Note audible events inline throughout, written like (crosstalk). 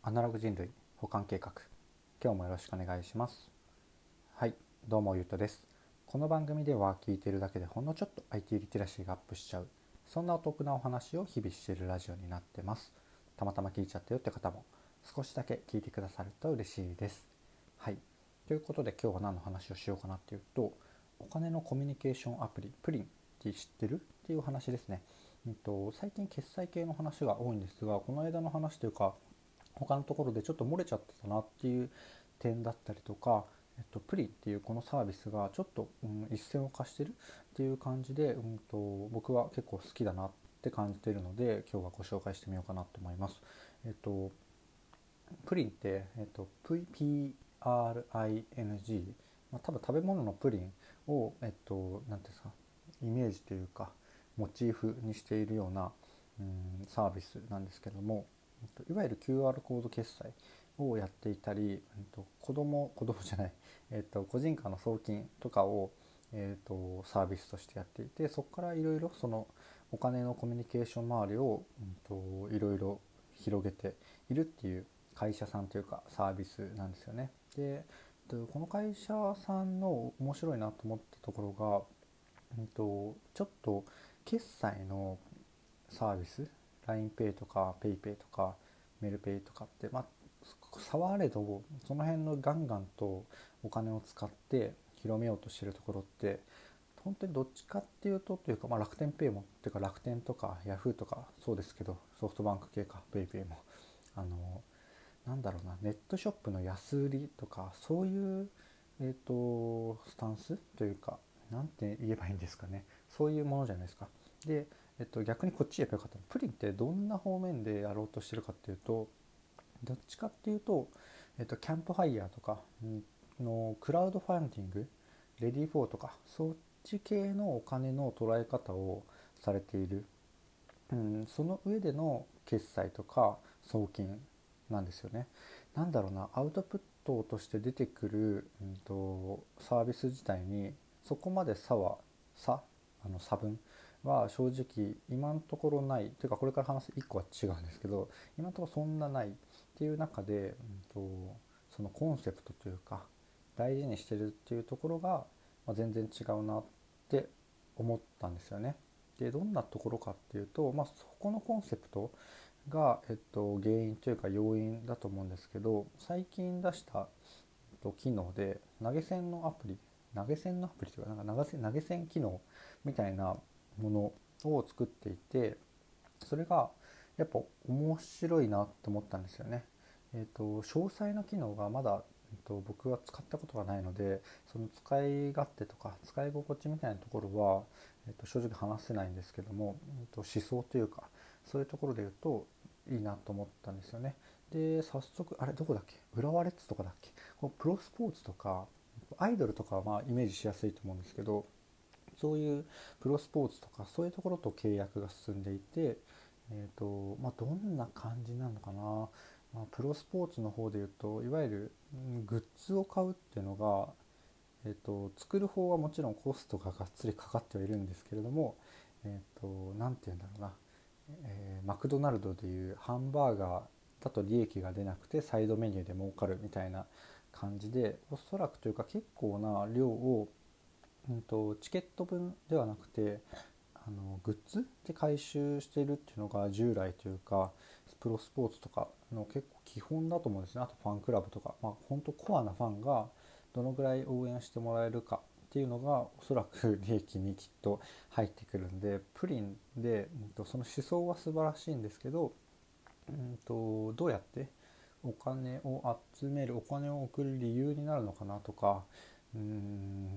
アナログ人類保管計画。今日もよろしくお願いします。はいどうもゆうとです。この番組では聞いてるだけでほんのちょっと IT リテラシーがアップしちゃう。そんなお得なお話を日々しているラジオになってます。たまたま聞いちゃったよって方も少しだけ聞いてくださると嬉しいです。はいということで今日は何の話をしようかなっていうとお金のコミュニケーションアプリプリンって知ってる？っていう話ですね。えっと、最近決済系の話が多いんですがこの間の話というか他のところでちょっと漏れちゃってたなっていう点だったりとか、えっと、プリっていうこのサービスがちょっと、うん、一線を化してるっていう感じで、うんと、僕は結構好きだなって感じてるので今日はご紹介してみようかなと思います。えっと、プリンって、えっと、PRING、まあ、多分食べ物のプリンを、えっと、何ていうんですかイメージというかモチーフにしているような、うん、サービスなんですけどもいわゆる QR コード決済をやっていたり、子供子供 (laughs) じゃない、えっと、個人間の送金とかを、えっと、サービスとしてやっていてそこからいろいろそのお金のコミュニケーション周りを、いろいろ広げているっていう会社さんというかサービスなんですよね。でこの会社さんの面白いなと思ったところが、うんとちょっと決済のサービス LINEPay とか PayPay とかメルペイとかってまあ差はあれどその辺のガンガンとお金を使って広めようとしてるところって本当にどっちかっていうとというか、まあ、楽天ペイもっていうか楽天とかヤフーとかそうですけどソフトバンク系か PayPay もあのなんだろうなネットショップの安売りとかそういう、えーと、スタンスというか何て言えばいいんですかねそういうものじゃないですか。でえっと、逆にこっちやっぱよかったプリンってどんな方面でやろうとしてるかっていうとどっちかっていうと、えっと、キャンプファイヤーとかのクラウドファンディングレディー4とかそっち系のお金の捉え方をされている、うん、その上での決済とか送金なんですよね。なんだろうなアウトプットとして出てくる、うんと、サービス自体にそこまで差は差？あの差分？は正直今のところないというかこれから話す1個は違うんですけど今のところそんなないっていう中で、うんと、そのコンセプトというか大事にしてるっていうところが、ま、全然違うなって思ったんですよね。でどんなところかっていうと、まあ、そこのコンセプトが、えっと、原因というか要因だと思うんですけど最近出した、えっと、機能で投げ銭のアプリ投げ銭のアプリというかなんか投げ投げ銭機能みたいなものを作っていてそれがやっぱ面白いなって思ったんですよね。えーと、詳細な機能がまだ、えーと、僕は使ったことがないのでその使い勝手とか使い心地みたいなところは、えーと、正直話せないんですけども、えー、と思想というかそういうところで言うといいなと思ったんですよね。で早速あれどこだっけ？浦和レッズとかだっけ？このプロスポーツとかアイドルとかはまあイメージしやすいと思うんですけどそういうプロスポーツとかそういうところと契約が進んでいて、えーとまあ、どんな感じなのかな、まあ、プロスポーツの方でいうといわゆるグッズを買うっていうのが、えーと、作る方はもちろんコストががっつりかかってはいるんですけれども何、えーと、て言うんだろうな、えー、マクドナルドでいうハンバーガーだと利益が出なくてサイドメニューで儲かるみたいな感じでおそらくというか結構な量をうんと、チケット分ではなくてあのグッズで回収してるっていうのが従来というかプロスポーツとかの結構基本だと思うんですね。あとファンクラブとか、まあ、本当コアなファンがどのぐらい応援してもらえるかっていうのがおそらく利益にきっと入ってくるんでプリンで、うんと、その思想は素晴らしいんですけど、うんとどうやってお金を集めるお金を送る理由になるのかなとかうん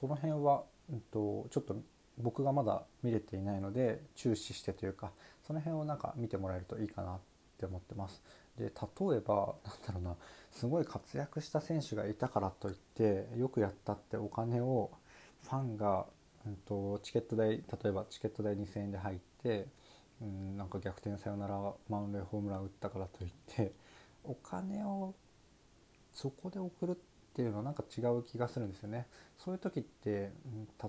その辺は、うんと、ちょっと僕がまだ見れていないので注視してというかその辺をなんか見てもらえるといいかなって思ってます。で例えばなんだろうなすごい活躍した選手がいたからといってよくやったってお金をファンが、うんと、チケット代例えばチケット代2,000円で入って、うん、なんか逆転サヨナラ満塁ホームラン打ったからといってお金をそこで送るってっていうのなんか違う気がするんですよね。そういう時って、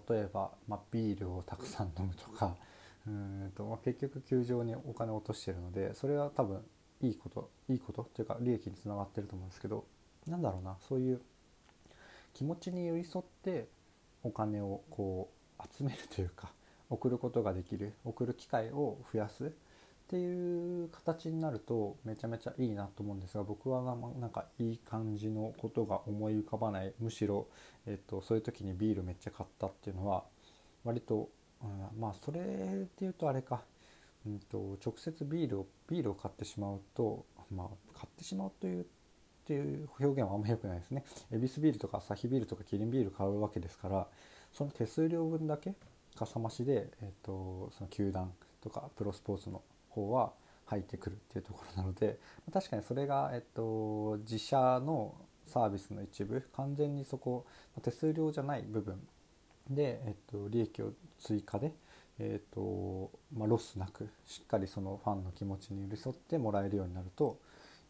例えば、まあ、ビールをたくさん飲むとか (laughs) うんと、まあ、結局球場にお金を落としてるのでそれは多分いいこといいことっていうかか利益につながってると思うんですけどなんだろうなそういう気持ちに寄り添ってお金をこう集めるというか送ることができる送る機会を増やすっていう形になるとめちゃめちゃいいなと思うんですが僕はなんかいい感じのことが思い浮かばないむしろ、えっと、そういう時にビールめっちゃ買ったっていうのは割と、うん、まあそれで言うとあれか、うんと、直接ビールをビールを買ってしまうと、まあ、買ってしまうというっていう表現はあんま良くないですね。エビスビールとかアサヒビールとかキリンビール買うわけですからその手数料分だけかさ増しで、えっと、その球団とかプロスポーツの方は入ってくるっていうところなので確かにそれが、えっと、自社のサービスの一部完全にそこ手数料じゃない部分で、えっと、利益を追加で、えっとまあ、ロスなくしっかりそのファンの気持ちに寄り添ってもらえるようになると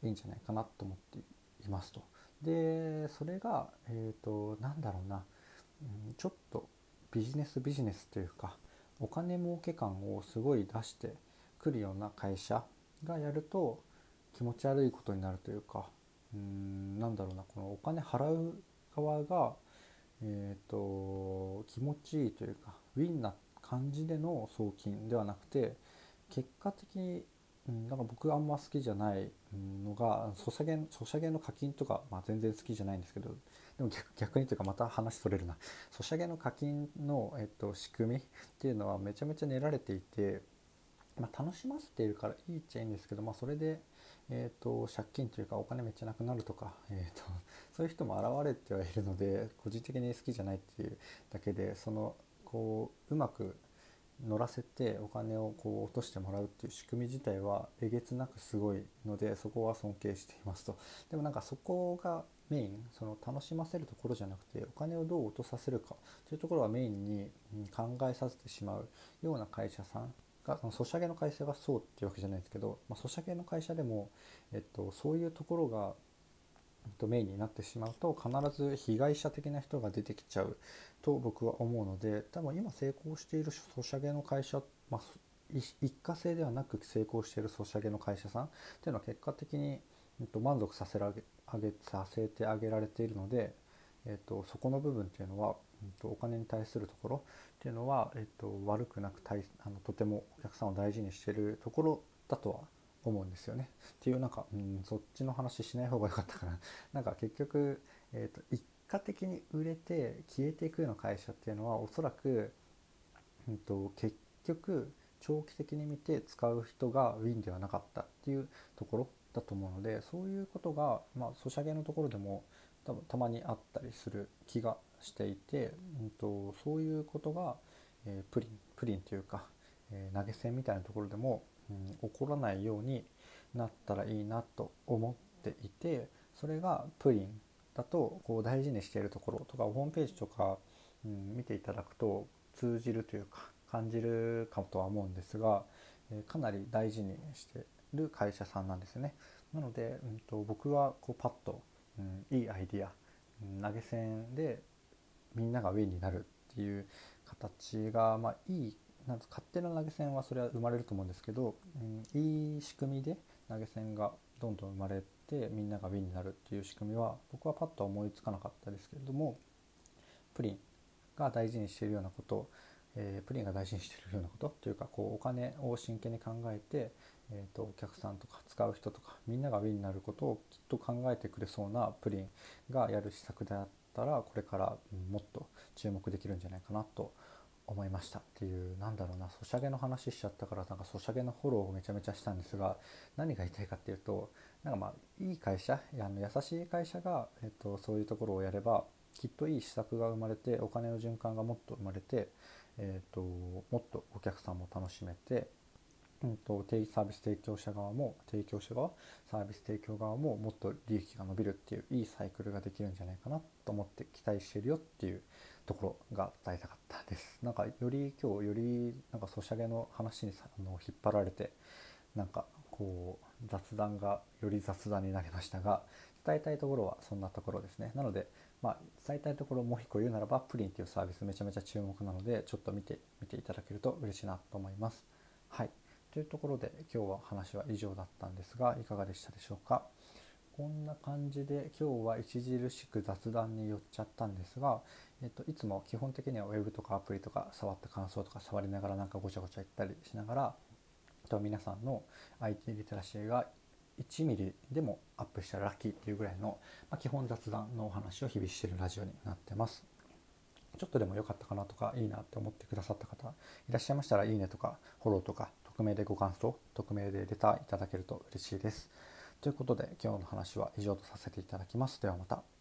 いいんじゃないかなと思っていますと。でそれが、えっとなんだろうな、うん、ちょっとビジネスビジネスというかお金儲け感をすごい出してくるような会社がやると気持ち悪いことになるというかうんなんだろうなこのお金払う側が、えーと、気持ちいいというかウィンな感じでの送金ではなくて結果的に、うん、なんか僕あんま好きじゃないのがソシャゲソシャゲの課金とか、まあ、全然好きじゃないんですけどでも逆にというかまた話それるな。ソシャゲの課金の、えっと、仕組みっていうのはめちゃめちゃ練られていてまあ、楽しませているからいいっちゃいいんですけど、まあ、それで、えーと、借金というかお金めっちゃなくなるとか、(laughs) えーと、そういう人も現れてはいるので個人的に好きじゃないっていうだけでそのこううまく乗らせてお金をこう落としてもらうっていう仕組み自体はえげつなくすごいのでそこは尊敬していますと。でもなんかそこがメインその楽しませるところじゃなくてお金をどう落とさせるかというところはメインに考えさせてしまうような会社さんがそのソシャゲの会社がそうっていうわけじゃないですけど、まあ、ソシャゲの会社でも、えっと、そういうところが、えっと、メインになってしまうと必ず被害者的な人が出てきちゃうと僕は思うので多分今成功しているソシャゲの会社、まあ、一過性ではなく成功しているソシャゲの会社さんっていうのは結果的に、えっと、満足させらげさせてあげられているので、えっと、そこの部分っていうのは、えっと、お金に対するところっていうのは、えっと、悪くなくたいあのとてもお客さんを大事にしてるところだとは思うんですよね。っていうなんか、うん、そっちの話しない方が良かったかな。(laughs) なんか結局、えーと、一過的に売れて消えていくような会社っていうのはおそらく、うんと、結局長期的に見て使う人がウィンではなかったっていうところだと思うのでそういうことが、まあ、ソシャゲのところでも多分たまにあったりする気がしていて、うんと、そういうことが、えー、プリンプリンというか、えー、投げ銭みたいなところでも、うん、起こらないようになったらいいなと思っていてそれがプリンだとこう大事にしているところとかホームページとか、うん、見ていただくと通じるというか感じるかとは思うんですが、えー、かなり大事にしてる会社さんなんですよね。なので、うんと、僕はこうパッと、うん、いいアイディア、投げ銭でみんなが上になるっていう形が、まあ、いいなん勝手な投げ銭はそれは生まれると思うんですけど、うん、いい仕組みで投げ銭がどんどん生まれてみんながウィンになるっていう仕組みは僕はパッと思いつかなかったですけれどもプリンが大事にしているようなこと、えー、プリンが大事にしてるようなことというかこうお金を真剣に考えて、えーとお客さんとか使う人とかみんながウィンになることをきっと考えてくれそうなプリンがやる施策であったらこれからもっと注目できるんじゃないかなと思いましたっていうなんだろうなソシャゲの話しちゃったからなんかソシャゲのフォローをめちゃめちゃしたんですが何が言いたいかっていうとなんかまあいい会社あの優しい会社が、えっと、そういうところをやればきっといい施策が生まれてお金の循環がもっと生まれて、えっと、もっとお客さんも楽しめてうんと、サービス提供者側も提供者側サービス提供側ももっと利益が伸びるっていういいサイクルができるんじゃないかなと思って期待してるよっていうところが伝えたかったです。なんかより今日よりなんかソシャゲの話にあの引っ張られてなんかこう雑談がより雑談になりましたが伝えたいところはそんなところですね。なのでまあ、伝えたいところをもう一個言うならばプリンっていうサービスめちゃめちゃ注目なのでちょっと見てみていただけると嬉しいなと思います。はいというところで今日は話は以上だったんですがいかがでしたでしょうか？こんな感じで今日は著しく雑談に寄っちゃったんですが、えっと、いつも基本的には Web とかアプリとか触った感想とか触りながらなんかごちゃごちゃ言ったりしながらと皆さんの IT リテラシーが1ミリでもアップしたらラッキーっていうぐらいの、まあ、基本雑談のお話を日々してるラジオになってます。ちょっとでも良かったかなとかいいなって思ってくださった方いらっしゃいましたらいいねとかフォローとか匿名でご感想匿名でレターいただけると嬉しいです。ということで今日の話は以上とさせていただきます。ではまた。